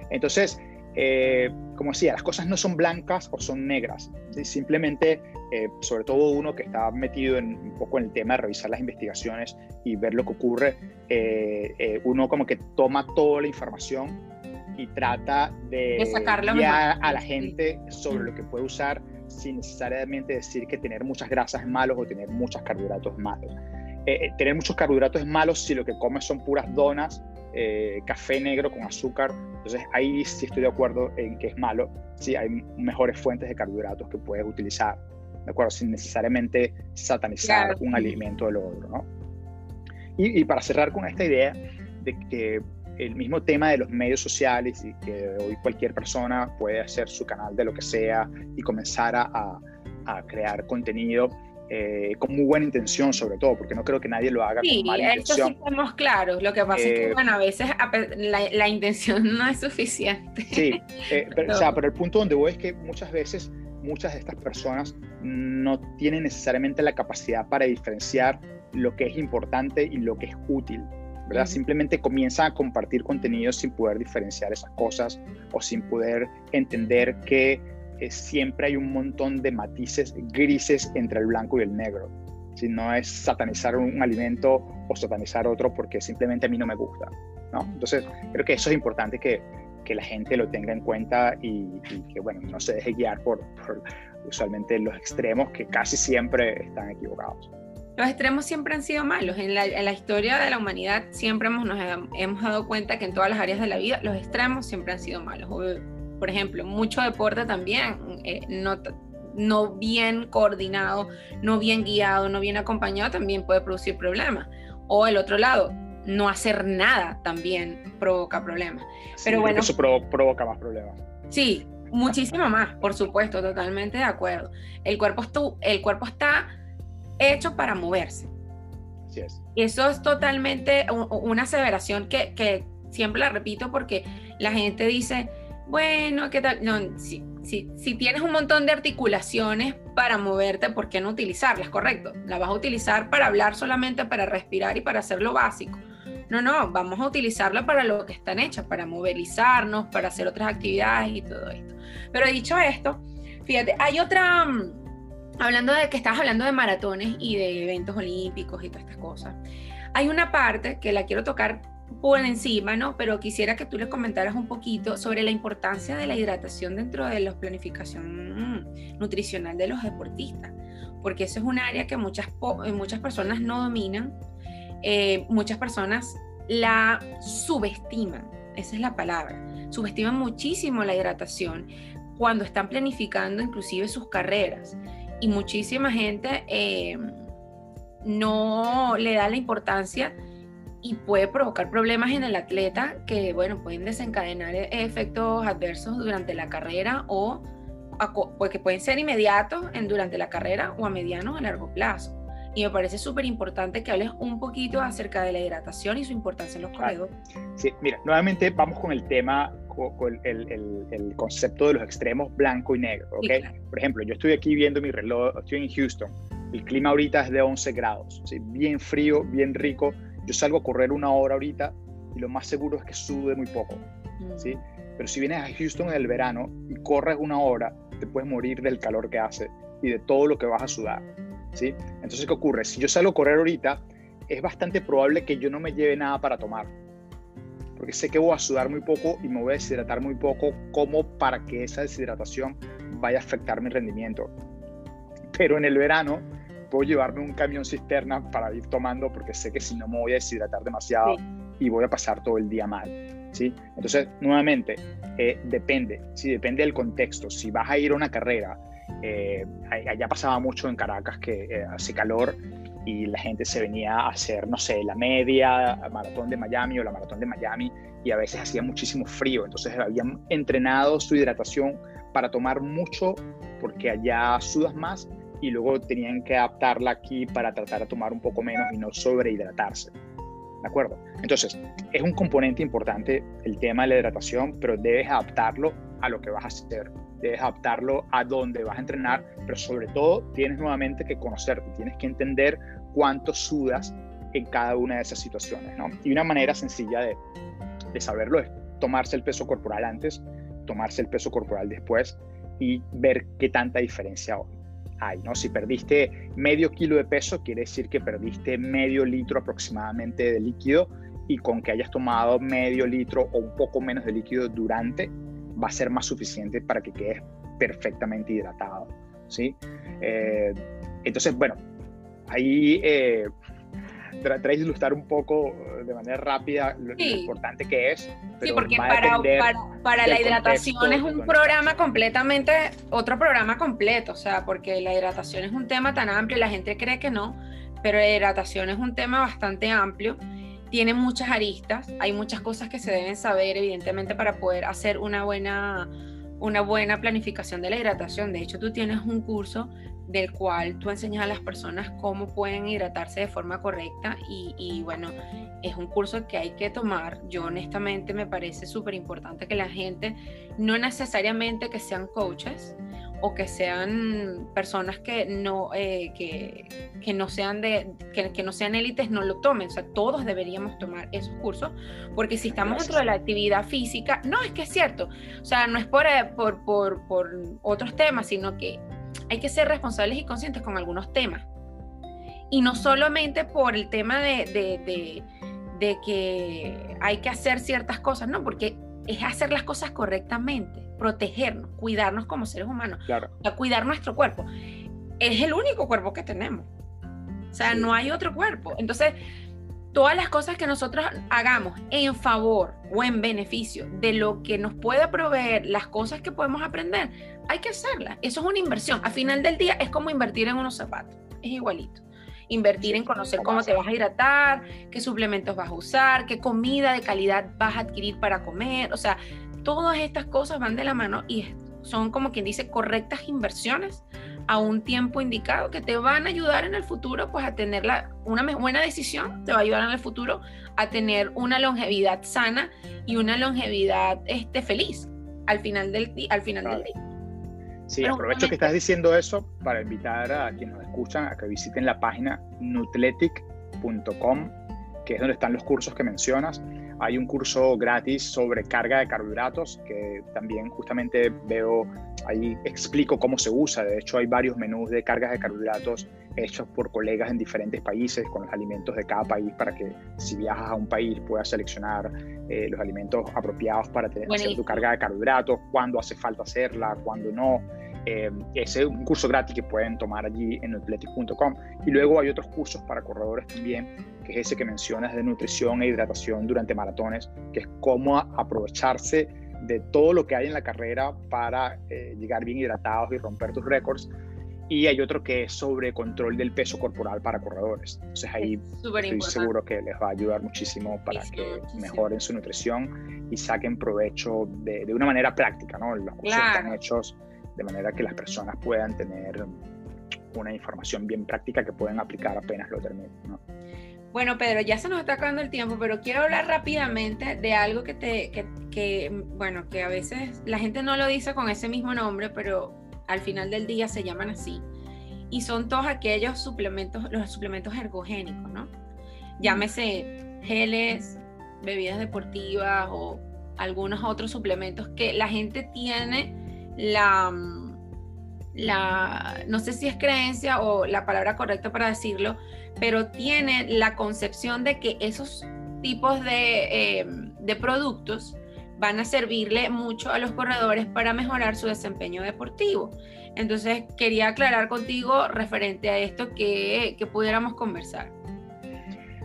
Entonces, eh, como decía, las cosas no son blancas o son negras. Simplemente, eh, sobre todo uno que está metido en, un poco en el tema de revisar las investigaciones y ver lo que ocurre, eh, uno como que toma toda la información y trata de, de a la gente sobre lo que puede usar sin necesariamente decir que tener muchas grasas es malo o tener muchos carbohidratos es malo. Eh, eh, tener muchos carbohidratos es malo si lo que comes son puras donas, eh, café negro con azúcar. Entonces ahí sí estoy de acuerdo en que es malo. Sí, hay mejores fuentes de carbohidratos que puedes utilizar, ¿de acuerdo? Sin necesariamente satanizar un alimento del otro, ¿no? Y, y para cerrar con esta idea de que el mismo tema de los medios sociales y que hoy cualquier persona puede hacer su canal de lo que sea y comenzar a, a, crear contenido eh, con muy buena intención sobre todo, porque no creo que nadie lo haga con mala intención. Sí, estamos claros. Lo que pasa es que, eh, bueno, a veces la, la, intención no es suficiente. Sí, eh, pero, o sea, pero el punto donde voy es que muchas veces muchas de estas personas no tienen necesariamente la capacidad para diferenciar lo que es importante y lo que es útil. Simplemente comienza a compartir contenido sin poder diferenciar esas cosas o sin poder entender que eh, siempre hay un montón de matices grises entre el blanco y el negro. Si no es satanizar un, alimento o satanizar otro porque simplemente a mí no me gusta. ¿no? Entonces, creo que eso es importante que, que la gente lo tenga en cuenta y, que, bueno, no se deje guiar por, por usualmente los extremos que casi siempre están equivocados los extremos siempre han sido malos. En la, historia de la humanidad siempre hemos, nos hemos dado cuenta que en todas las áreas de la vida los extremos siempre han sido malos. Por ejemplo, mucho deporte también, eh, no, no bien coordinado, no bien guiado, no bien acompañado, también puede producir problemas. O el otro lado, no hacer nada también provoca problemas. Pero bueno, eso provoca más problemas. Sí, muchísimo más, por supuesto, totalmente de acuerdo. El cuerpo, el cuerpo está hecho para moverse. Así es. Eso es totalmente una aseveración que, que, siempre la repito porque la gente dice, bueno, ¿qué tal? No, si, tienes un montón de articulaciones para moverte, ¿por qué no utilizarlas? Correcto, la vas a utilizar para hablar solamente, para respirar y para hacer lo básico. No, no, vamos a utilizarla para lo que están hechas, para movilizarnos, para hacer otras actividades y todo esto. Pero dicho esto, fíjate, hay otra, mm, hablando de que estás hablando de maratones y de eventos olímpicos y todas estas cosas, hay una parte que la quiero tocar por encima, ¿no? Pero quisiera que tú les comentaras un poquito sobre la importancia de la hidratación dentro de la planificación mm, nutricional de los deportistas, porque eso es un área que muchas, eh, muchas personas no dominan, eh, muchas personas la subestiman, esa es la palabra, subestiman muchísimo la hidratación cuando están planificando inclusive sus carreras y muchísima gente eh, no le da la importancia y puede provocar problemas en el atleta que, bueno, pueden desencadenar e-, efectos adversos durante la carrera o pues, que pueden ser inmediatos en, durante la carrera o a mediano o a largo plazo. Y me parece súper importante que hables un poquito acerca de la hidratación y su importancia en los corredores. Sí, mira, nuevamente vamos con el tema, con el, el, concepto de los extremos blanco y negro, ¿ok? Por ejemplo, yo estoy aquí viendo mi reloj, estoy en Houston, el clima ahorita es de 11 grados, ¿sí? bien frío, bien rico, yo salgo a correr una hora ahorita y lo más seguro es que sude muy poco, ¿sí? Mm. Pero si vienes a Houston en el verano y corres una hora, te puedes morir del calor que hace y de todo lo que vas a sudar, ¿sí? Entonces, ¿qué ocurre? Si yo salgo a correr ahorita, es bastante probable que yo no me lleve nada para tomar, porque sé que voy a sudar muy poco y me voy a deshidratar muy poco, como para que esa deshidratación vaya a afectar mi rendimiento. Pero en el verano, puedo llevarme un camión cisterna para ir tomando porque sé que si no me voy a deshidratar demasiado y voy a pasar todo el día mal. ¿sí? Entonces, nuevamente, eh, depende, ¿sí? depende del contexto. Si vas a ir a una carrera, eh, allá pasaba mucho en Caracas que eh, hace calor y la gente se venía a hacer, no sé, la media maratón de Miami o la maratón de Miami y a veces hacía muchísimo frío. Entonces habían entrenado su hidratación para tomar mucho porque allá sudas más y luego tenían que adaptarla aquí para tratar de tomar un poco menos y no sobrehidratarse. ¿De acuerdo? Entonces, es un componente importante el tema de la hidratación, pero debes adaptarlo a lo que vas a hacer, debes adaptarlo a dónde vas a entrenar, pero sobre todo tienes nuevamente que conocerte, tienes que entender cuánto sudas en cada una de esas situaciones, ¿no? Y una manera sencilla de, de saberlo es tomarse el peso corporal antes, tomarse el peso corporal después y ver qué tanta diferencia hay, ¿no? Si perdiste medio kilo de peso, quiere decir que perdiste medio litro aproximadamente de líquido y con que hayas tomado medio litro o un poco menos de líquido durante, va a ser más suficiente para que quedes perfectamente hidratado, ¿sí? Eh, entonces, bueno, ahí eh, tratáis de ilustrar un poco eh, de manera rápida lo, importante que es. sí, porque para, para, la hidratación es un programa completamente, otro programa completo, o sea, porque la hidratación es un tema tan amplio, la gente cree que no, pero la hidratación es un tema bastante amplio, tiene muchas aristas, hay muchas cosas que se deben saber, evidentemente, para poder hacer una buena una buena planificación de la hidratación. De hecho, tú tienes un curso del cual tú enseñas a las personas cómo pueden hidratarse de forma correcta y, bueno, es un curso que hay que tomar. Yo honestamente me parece súper importante que la gente, no necesariamente que sean coaches o que sean personas que no, eh, que, no sean de, que, no sean élites, no lo tomen. O sea, todos deberíamos tomar esos cursos, porque si estamos dentro de la actividad física, no es que es cierto, o sea, no es por, eh, por, por, por otros temas, sino que hay que ser responsables y conscientes con algunos temas. Y no solamente por el tema de, que hay que hacer ciertas cosas, no, porque es hacer las cosas correctamente, protegernos, cuidarnos como seres humanos, claro. cuidar nuestro cuerpo. Es el único cuerpo que tenemos. O sea, no hay otro cuerpo. Entonces, todas las cosas que nosotros hagamos en favor o en beneficio de lo que nos pueda proveer, las cosas que podemos aprender, hay que hacerlas. Eso es una inversión. Al final del día es como invertir en unos zapatos. Es igualito. Invertir en conocer cómo te vas a hidratar, qué suplementos vas a usar, qué comida de calidad vas a adquirir para comer. O sea, todas estas cosas van de la mano y son como quien dice correctas inversiones a un tiempo indicado que te van a ayudar en el futuro pues a tener la, una buena decisión, te va a ayudar en el futuro a tener una longevidad sana y una longevidad este, feliz al final del, al final del día. Sí, aprovecho que estás diciendo eso para invitar a quienes nos escuchan a que visiten la página nutletic.com, que es donde están los cursos que mencionas. Hay un curso gratis sobre carga de carbohidratos que también justamente veo, ahí explico cómo se usa. De hecho, hay varios menús de cargas de carbohidratos hechos por colegas en diferentes países con los alimentos de cada país para que si viajas a un país puedas seleccionar eh, los alimentos apropiados para tener, hacer tu carga de carbohidratos, cuándo hace falta hacerla, cuándo no. Eh, ese es un curso gratis que pueden tomar allí en athletic.com. Y luego hay otros cursos para corredores también, que es ese que mencionas de nutrición e hidratación durante maratones, que es cómo aprovecharse de todo lo que hay en la carrera para eh, llegar bien hidratados y romper tus récords. Y hay otro que es sobre control del peso corporal para corredores. Entonces ahí estoy seguro que les va a ayudar muchísimo para que mejoren su nutrición y saquen provecho de, de una manera práctica, ¿no? Los cursos están hechos de manera que las personas puedan tener una información bien práctica que pueden aplicar apenas lo terminen. ¿no? Bueno, Pedro, ya se nos está acabando el tiempo, pero quiero hablar rápidamente de algo que te, que, que, bueno, que a veces la gente no lo dice con ese mismo nombre, pero al final del día se llaman así. Y son todos aquellos suplementos, los suplementos ergogénicos, ¿no? Llámese geles, bebidas deportivas o algunos otros suplementos que la gente tiene la, no sé si es creencia o la palabra correcta para decirlo, pero tiene la concepción de que esos tipos de, eh, de productos van a servirle mucho a los corredores para mejorar su desempeño deportivo. Entonces, quería aclarar contigo referente a esto que, que pudiéramos conversar.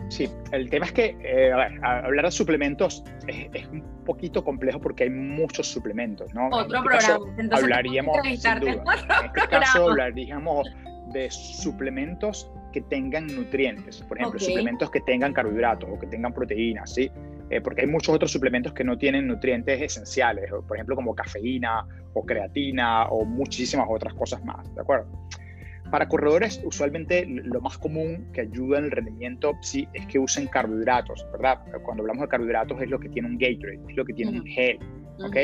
Sí, el tema es que, eh, a ver, hablar de suplementos es, un poquito complejo porque hay muchos suplementos, ¿no? Otro este programa. Entonces, hablaríamos, en este caso, hablaríamos de suplementos que tengan nutrientes, por ejemplo, suplementos que tengan carbohidratos o que tengan proteínas, ¿sí? Eh, porque hay muchos otros suplementos que no tienen nutrientes esenciales, por ejemplo, como cafeína o creatina o muchísimas otras cosas más, ¿de acuerdo? Para corredores, usualmente lo más común que ayuda en el rendimiento sí es que usen carbohidratos, ¿verdad? Cuando hablamos de carbohidratos es lo que tiene un Gatorade, es lo que tiene un gel, ¿ok?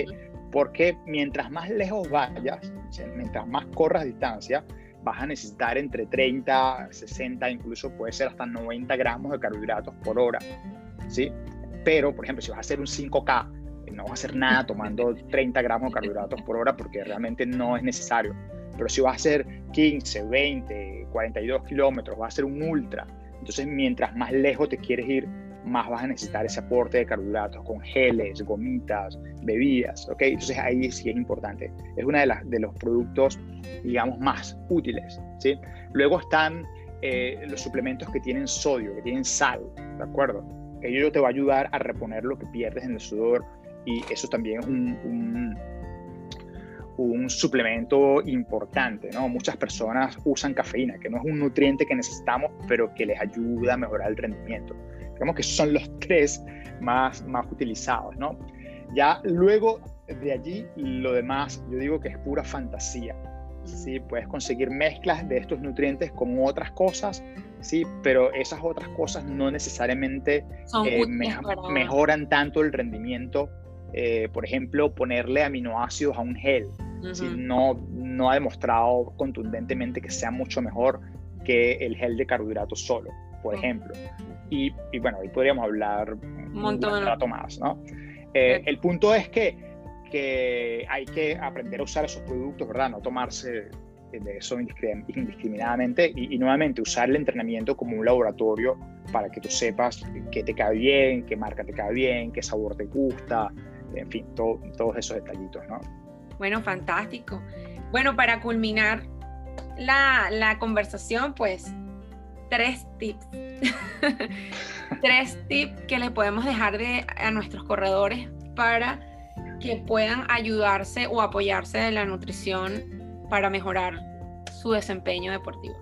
Porque mientras más lejos vayas, mientras más corras distancia, vas a necesitar entre 30, 60, incluso puede ser hasta 90 gramos de carbohidratos por hora, ¿sí? Pero, por ejemplo, si vas a hacer un 5K, no vas a hacer nada tomando 30 gramos de carbohidratos por hora porque realmente no es necesario pero si vas a hacer 15, 20, 42 kilómetros, vas a hacer un ultra. Entonces, mientras más lejos te quieres ir, más vas a necesitar ese aporte de carbohidratos con geles, gomitas, bebidas, ¿ok? Entonces ahí sí es importante. Es uno de, las, de los productos, digamos, más útiles, ¿sí? Luego están eh, los suplementos que tienen sodio, que tienen sal, ¿de acuerdo? Ello te va a ayudar a reponer lo que pierdes en el sudor y eso también es un un suplemento importante, ¿no? Muchas personas usan cafeína, que no es un nutriente que necesitamos, pero que les ayuda a mejorar el rendimiento. Digamos que son los tres más, más utilizados, ¿no? Ya luego de allí, lo demás, yo digo que es pura fantasía. Sí, puedes conseguir mezclas de estos nutrientes con otras cosas, sí, pero esas otras cosas no necesariamente eh, mejoran tanto el rendimiento eh, por ejemplo, ponerle aminoácidos a un gel, no, no ha demostrado contundentemente que sea mucho mejor que el gel de carbohidratos solo, por ejemplo. Y, y, bueno, ahí podríamos hablar un montón de rato más, ¿no? Eh, el punto es que, que hay que aprender a usar esos productos, ¿verdad? No tomarse de eso indiscriminadamente y, y, nuevamente usar el entrenamiento como un laboratorio para que tú sepas qué te cae bien, qué marca te cae bien, qué sabor te gusta, en fin, todos esos detallitos, ¿no? Bueno, fantástico. Bueno, para culminar la, la conversación, pues tres tips. tres tips que le podemos dejar de, a nuestros corredores para que puedan ayudarse o apoyarse de la nutrición para mejorar su desempeño deportivo.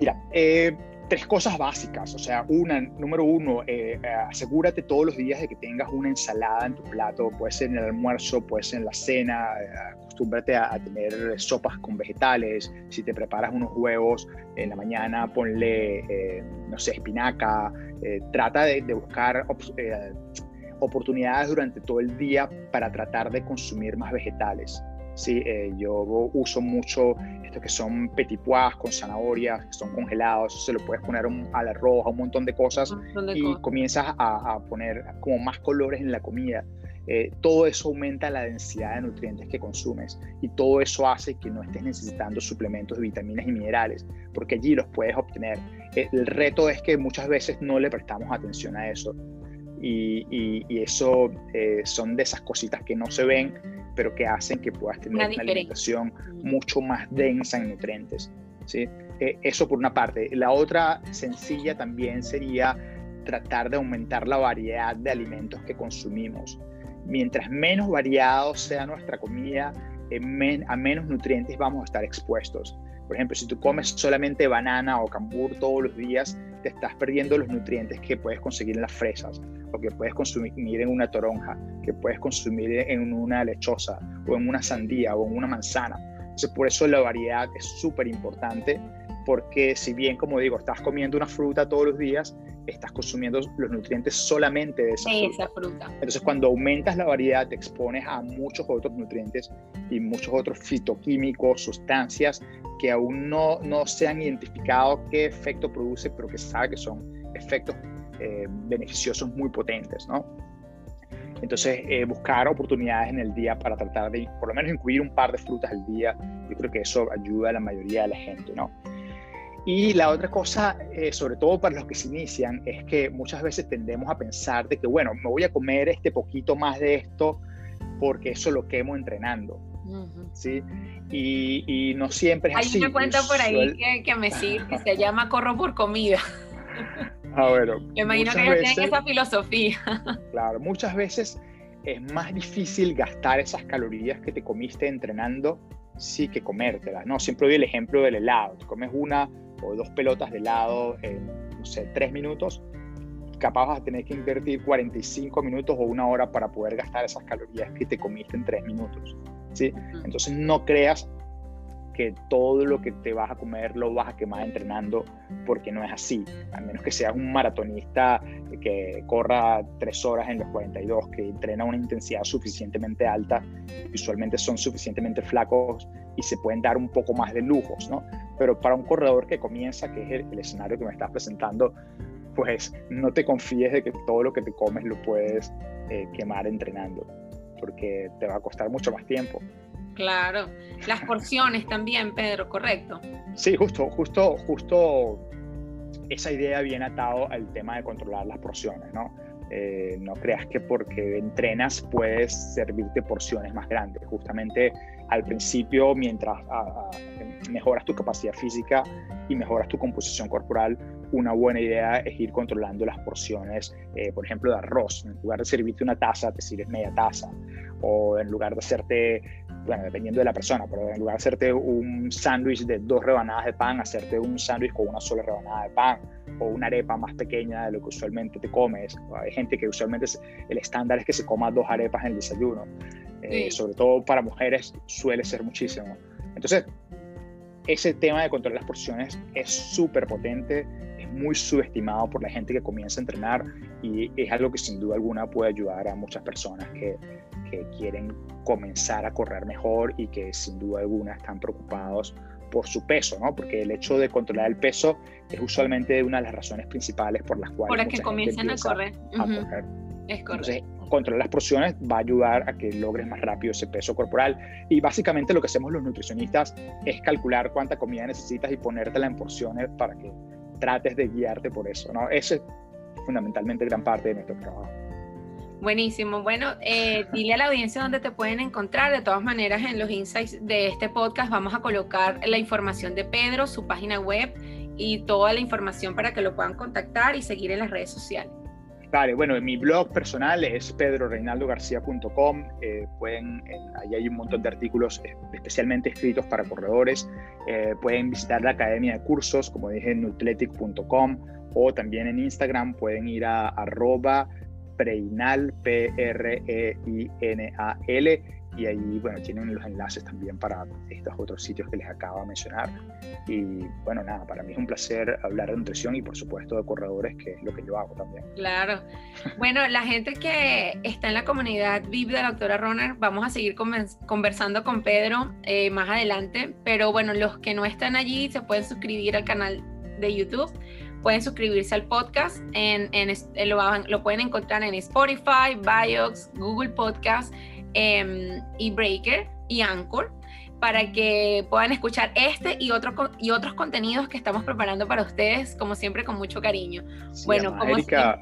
Mira, eh, tres cosas básicas. O sea, una, número uno, eh, eh, asegúrate todos los días de que tengas una ensalada en tu plato. Puede ser en el almuerzo, puede ser en la cena. Eh, acostúmbrate a, tener sopas con vegetales. Si te preparas unos huevos en la mañana, ponle, no sé, espinaca. trata de, de buscar oportunidades durante todo el día para tratar de consumir más vegetales. Sí, eh, yo uso mucho estos que son petit pois con zanahorias, que son congelados, se lo puedes poner al arroz, a un montón de cosas y comienzas a, poner como más colores en la comida. eh, todo eso aumenta la densidad de nutrientes que consumes y todo eso hace que no estés necesitando suplementos de vitaminas y minerales, porque allí los puedes obtener. Eh, el reto es que muchas veces no le prestamos atención a eso y, eso eh, son de esas cositas que no se ven, pero que hacen que puedas tener una, alimentación mm. mucho más densa en nutrientes. ¿sí? eso por una parte. La otra sencilla también sería tratar de aumentar la variedad de alimentos que consumimos mientras menos variado sea nuestra comida, a menos nutrientes vamos a estar expuestos. Por ejemplo, si tú comes solamente banana o cambur todos los días, te estás perdiendo los nutrientes que puedes conseguir en las fresas, o que puedes consumir en una toronja, que puedes consumir en una lechosa, o en una sandía, o en una manzana. Entonces, por eso la variedad es súper importante, porque si bien, como digo, estás comiendo una fruta todos los días, estás consumiendo los nutrientes solamente de esa, fruta. Entonces, cuando aumentas la variedad, te expones a muchos otros nutrientes y muchos otros fitoquímicos, sustancias que aún no, no se han identificado qué efecto produce, pero que se sabe que son efectos eh, beneficiosos muy potentes, ¿no? Entonces, eh, buscar oportunidades en el día para tratar de, por lo menos, incluir un par de frutas al día, yo creo que eso ayuda a la mayoría de la gente, ¿no? Y la otra cosa, eh, sobre todo para los que se inician, es que muchas veces tendemos a pensar de que, bueno, me voy a comer este poquito más de esto porque eso lo quemo entrenando. ¿sí? Y, no siempre es así. Hay una cuenta por ahí que, me sigue que se llama Corro por Comida. Ah, bueno. Me imagino que ellos tienen esa filosofía. Claro, muchas veces es más difícil gastar esas calorías que te comiste entrenando sí que comértelas, ¿no? Siempre doy el ejemplo del helado. Te comes una o dos pelotas de helado en, no sé, tres minutos, capaz vas a tener que invertir 45 minutos o una hora para poder gastar esas calorías que te comiste en tres minutos. ¿sí? Entonces no creas que todo lo que te vas a comer lo vas a quemar entrenando, porque no es así. A menos que seas un maratonista que corra tres horas en los 42, que entrena una intensidad suficientemente alta, usualmente son suficientemente flacos y se pueden dar un poco más de lujos, ¿no? Pero para un corredor que comienza, que es el, escenario que me estás presentando, pues no te confíes de que todo lo que te comes lo puedes eh, quemar entrenando, porque te va a costar mucho más tiempo. Claro, las porciones también, Pedro, correcto. Sí, justo, justo, justo esa idea viene atado al tema de controlar las porciones, ¿no? Eh, no creas que porque entrenas puedes servirte porciones más grandes. Justamente al principio, mientras mejoras tu capacidad física y mejoras tu composición corporal, una buena idea es ir controlando las porciones, eh, por ejemplo, de arroz. En lugar de servirte una taza, te sirves media taza. O en lugar de hacerte bueno, dependiendo de la persona, pero en lugar de hacerte un sándwich de dos rebanadas de pan, hacerte un sándwich con una sola rebanada de pan o una arepa más pequeña de lo que usualmente te comes. Hay gente que usualmente el estándar es que se coma dos arepas en el desayuno. Eh, sobre todo para mujeres suele ser muchísimo. Entonces, ese tema de controlar las porciones es súper potente, es muy subestimado por la gente que comienza a entrenar y es algo que sin duda alguna puede ayudar a muchas personas que que quieren comenzar a correr mejor y que sin duda alguna están preocupados por su peso, ¿no? Porque el hecho de controlar el peso es usualmente una de las razones principales por las cuales... Por las que comienzan a correr. Es correcto. Entonces, controlar las porciones va a ayudar a que logres más rápido ese peso corporal. Y básicamente lo que hacemos los nutricionistas es calcular cuánta comida necesitas y ponértela en porciones para que trates de guiarte por eso, ¿no? Ese es fundamentalmente gran parte de nuestro trabajo. Buenísimo. Bueno, eh, dile a la audiencia dónde te pueden encontrar. De todas maneras, en los insights de este podcast vamos a colocar la información de Pedro, su página web y toda la información para que lo puedan contactar y seguir en las redes sociales. Bueno, mi blog personal es pedroreinaldogarcia.com. Eh, pueden, ahí hay un montón de artículos especialmente escritos para corredores. Eh, pueden visitar la academia de cursos, como dije, en nutletic.com o también en Instagram pueden ir a arroba Preinal, P-R-E-I-N-A-L, y ahí, bueno, tienen los enlaces también para estos otros sitios que les acabo de mencionar. Y bueno, nada, para mí es un placer hablar de nutrición y por supuesto de corredores, que es lo que yo hago también. Claro. Bueno, la gente que está en la comunidad VIP de la doctora Roner, vamos a seguir conversando con Pedro eh, más adelante, pero bueno, los que no están allí se pueden suscribir al canal de YouTube pueden suscribirse al podcast. En, lo, pueden encontrar en Spotify, Biox, Google Podcast em, y Breaker y Anchor para que puedan escuchar este y, otro, y otros contenidos que estamos preparando para ustedes, como siempre, con mucho cariño. bueno, como Erika,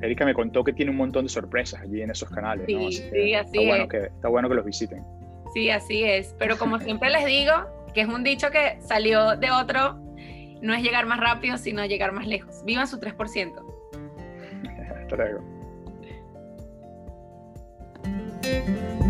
Erika me contó que tiene un montón de sorpresas allí en esos canales. Sí, sí, así está Bueno que, está bueno que los visiten. Sí, así es. Pero como siempre les digo, que es un dicho que salió de otro, no es llegar más rápido, sino llegar más lejos. Vivan su 3%. Hasta luego. Thank you.